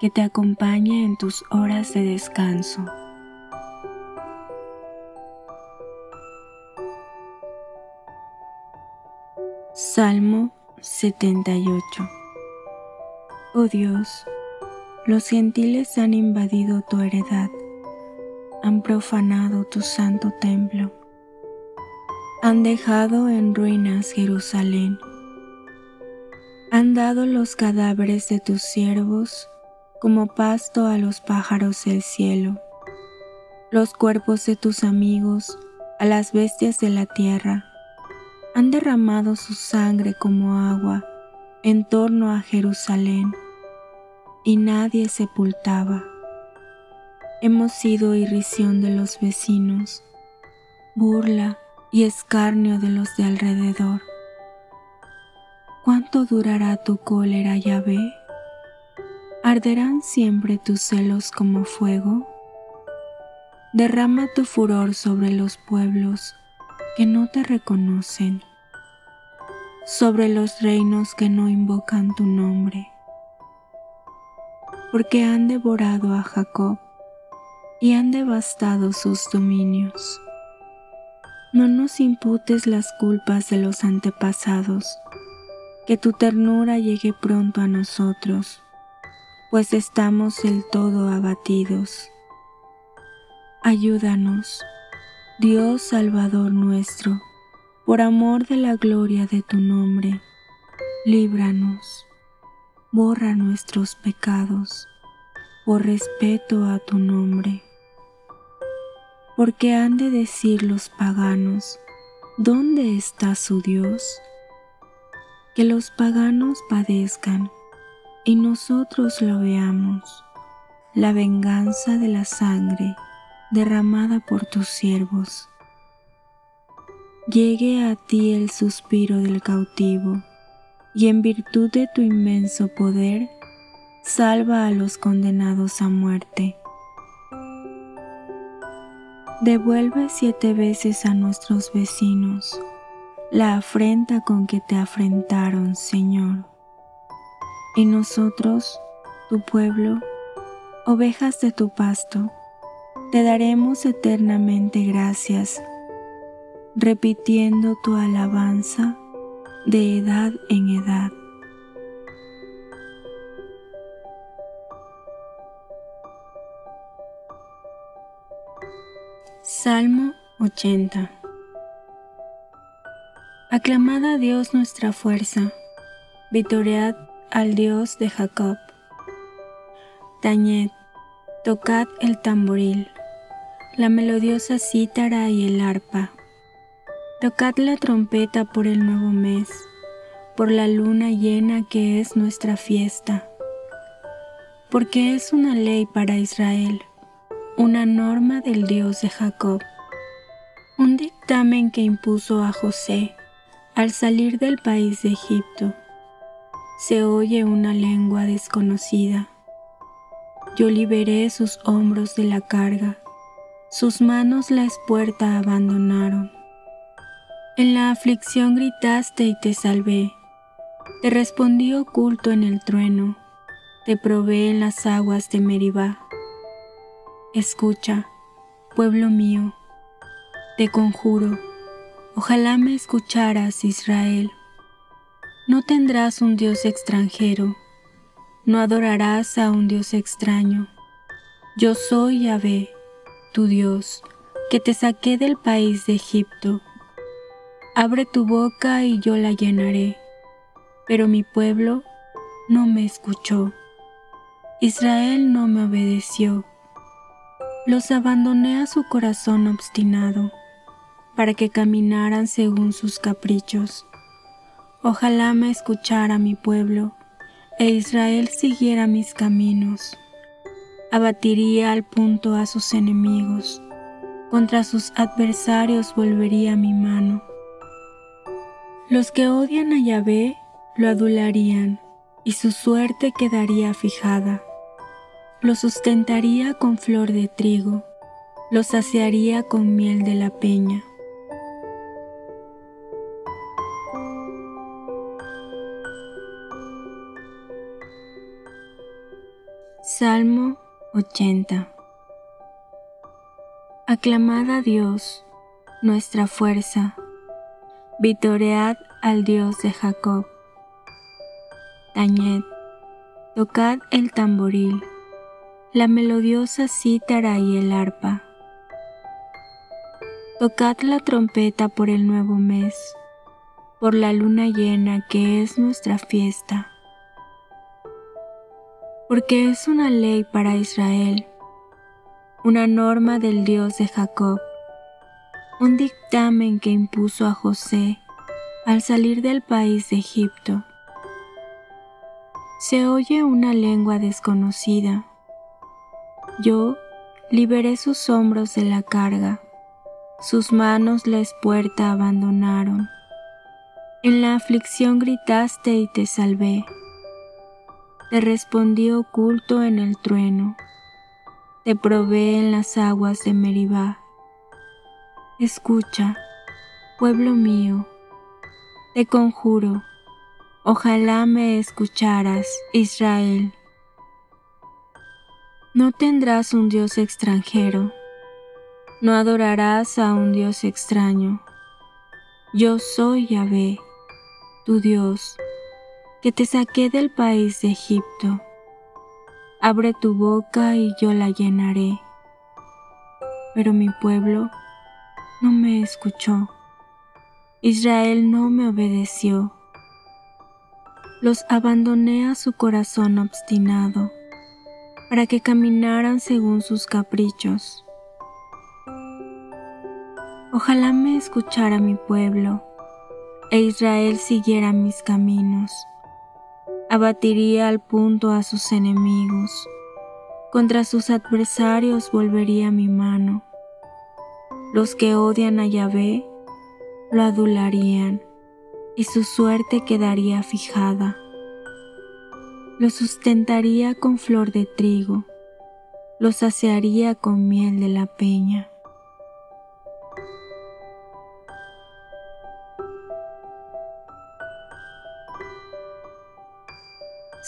que te acompañe en tus horas de descanso. Salmo 78 Oh Dios, los gentiles han invadido tu heredad, han profanado tu santo templo, han dejado en ruinas Jerusalén, han dado los cadáveres de tus siervos como pasto a los pájaros del cielo, los cuerpos de tus amigos a las bestias de la tierra, han derramado su sangre como agua en torno a Jerusalén, y nadie sepultaba. Hemos sido irrisión de los vecinos, burla y escarnio de los de alrededor. ¿Cuánto durará tu cólera, Yahvé? ¿Arderán siempre tus celos como fuego? Derrama tu furor sobre los pueblos que no te reconocen, sobre los reinos que no invocan tu nombre, porque han devorado a Jacob y han devastado sus dominios. No nos imputes las culpas de los antepasados, que tu ternura llegue pronto a nosotros pues estamos del todo abatidos. Ayúdanos, Dios Salvador nuestro, por amor de la gloria de tu nombre, líbranos, borra nuestros pecados, por respeto a tu nombre. Porque han de decir los paganos, ¿dónde está su Dios? Que los paganos padezcan y nosotros lo veamos, la venganza de la sangre derramada por tus siervos. Llegue a ti el suspiro del cautivo, y en virtud de tu inmenso poder, salva a los condenados a muerte. Devuelve siete veces a nuestros vecinos la afrenta con que te afrentaron, Señor y nosotros, tu pueblo, ovejas de tu pasto, te daremos eternamente gracias, repitiendo tu alabanza de edad en edad. Salmo 80 Aclamad a Dios nuestra fuerza, vitoread al Dios de Jacob. Tañed, tocad el tamboril, la melodiosa cítara y el arpa. Tocad la trompeta por el nuevo mes, por la luna llena que es nuestra fiesta, porque es una ley para Israel, una norma del Dios de Jacob, un dictamen que impuso a José al salir del país de Egipto se oye una lengua desconocida. Yo liberé sus hombros de la carga, sus manos la espuerta abandonaron. En la aflicción gritaste y te salvé, te respondí oculto en el trueno, te probé en las aguas de Meribá. Escucha, pueblo mío, te conjuro, ojalá me escucharas, Israel. No tendrás un Dios extranjero, no adorarás a un Dios extraño. Yo soy Yahvé, tu Dios, que te saqué del país de Egipto. Abre tu boca y yo la llenaré. Pero mi pueblo no me escuchó. Israel no me obedeció. Los abandoné a su corazón obstinado, para que caminaran según sus caprichos. Ojalá me escuchara mi pueblo, e Israel siguiera mis caminos. Abatiría al punto a sus enemigos, contra sus adversarios volvería mi mano. Los que odian a Yahvé lo adularían, y su suerte quedaría fijada lo sustentaría con flor de trigo, lo saciaría con miel de la peña. Salmo 80 Aclamad a Dios, nuestra fuerza, vitoread al Dios de Jacob. Tañed, tocad el tamboril la melodiosa cítara y el arpa. Tocad la trompeta por el nuevo mes, por la luna llena que es nuestra fiesta. Porque es una ley para Israel, una norma del Dios de Jacob, un dictamen que impuso a José al salir del país de Egipto. Se oye una lengua desconocida yo liberé sus hombros de la carga, sus manos la espuerta abandonaron. En la aflicción gritaste y te salvé. Te respondí oculto en el trueno. Te probé en las aguas de Meribá. Escucha, pueblo mío, te conjuro, ojalá me escucharas, Israel. No tendrás un Dios extranjero, no adorarás a un Dios extraño. Yo soy Yahvé, tu Dios, que te saqué del país de Egipto. Abre tu boca y yo la llenaré. Pero mi pueblo no me escuchó. Israel no me obedeció. Los abandoné a su corazón obstinado para que caminaran según sus caprichos. Ojalá me escuchara mi pueblo, e Israel siguiera mis caminos. Abatiría al punto a sus enemigos, contra sus adversarios volvería mi mano. Los que odian a Yahvé lo adularían, y su suerte quedaría fijada lo sustentaría con flor de trigo, lo saciaría con miel de la peña.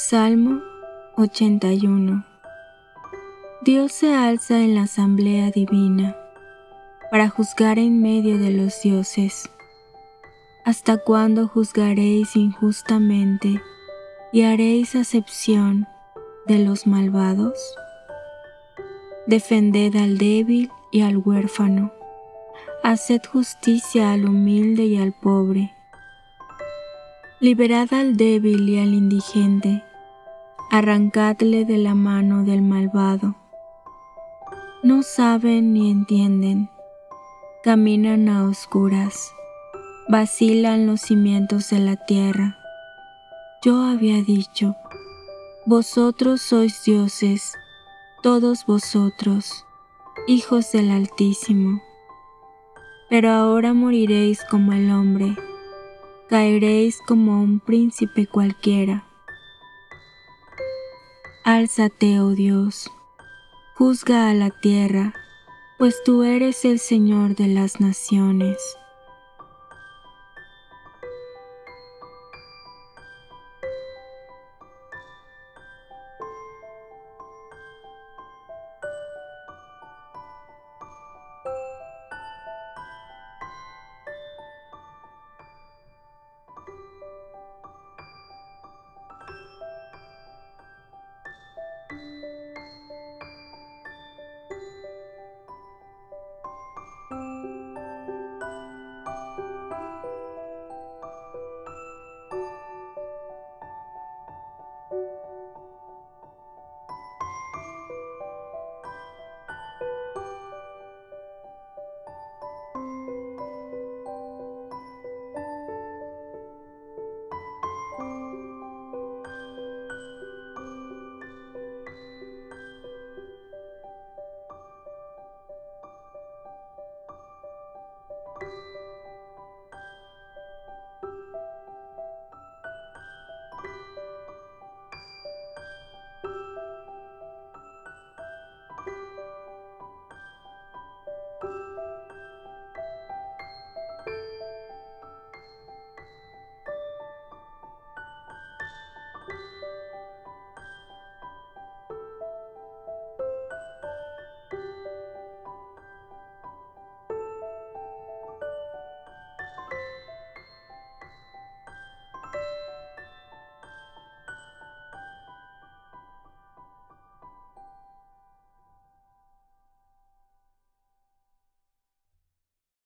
Salmo 81 Dios se alza en la asamblea divina para juzgar en medio de los dioses. ¿Hasta cuándo juzgaréis injustamente? y haréis acepción de los malvados? Defended al débil y al huérfano, haced justicia al humilde y al pobre. Liberad al débil y al indigente, arrancadle de la mano del malvado. No saben ni entienden, caminan a oscuras, vacilan los cimientos de la tierra yo había dicho, vosotros sois dioses, todos vosotros, hijos del Altísimo. Pero ahora moriréis como el hombre, caeréis como un príncipe cualquiera. Álzate, oh Dios, juzga a la tierra, pues tú eres el Señor de las naciones.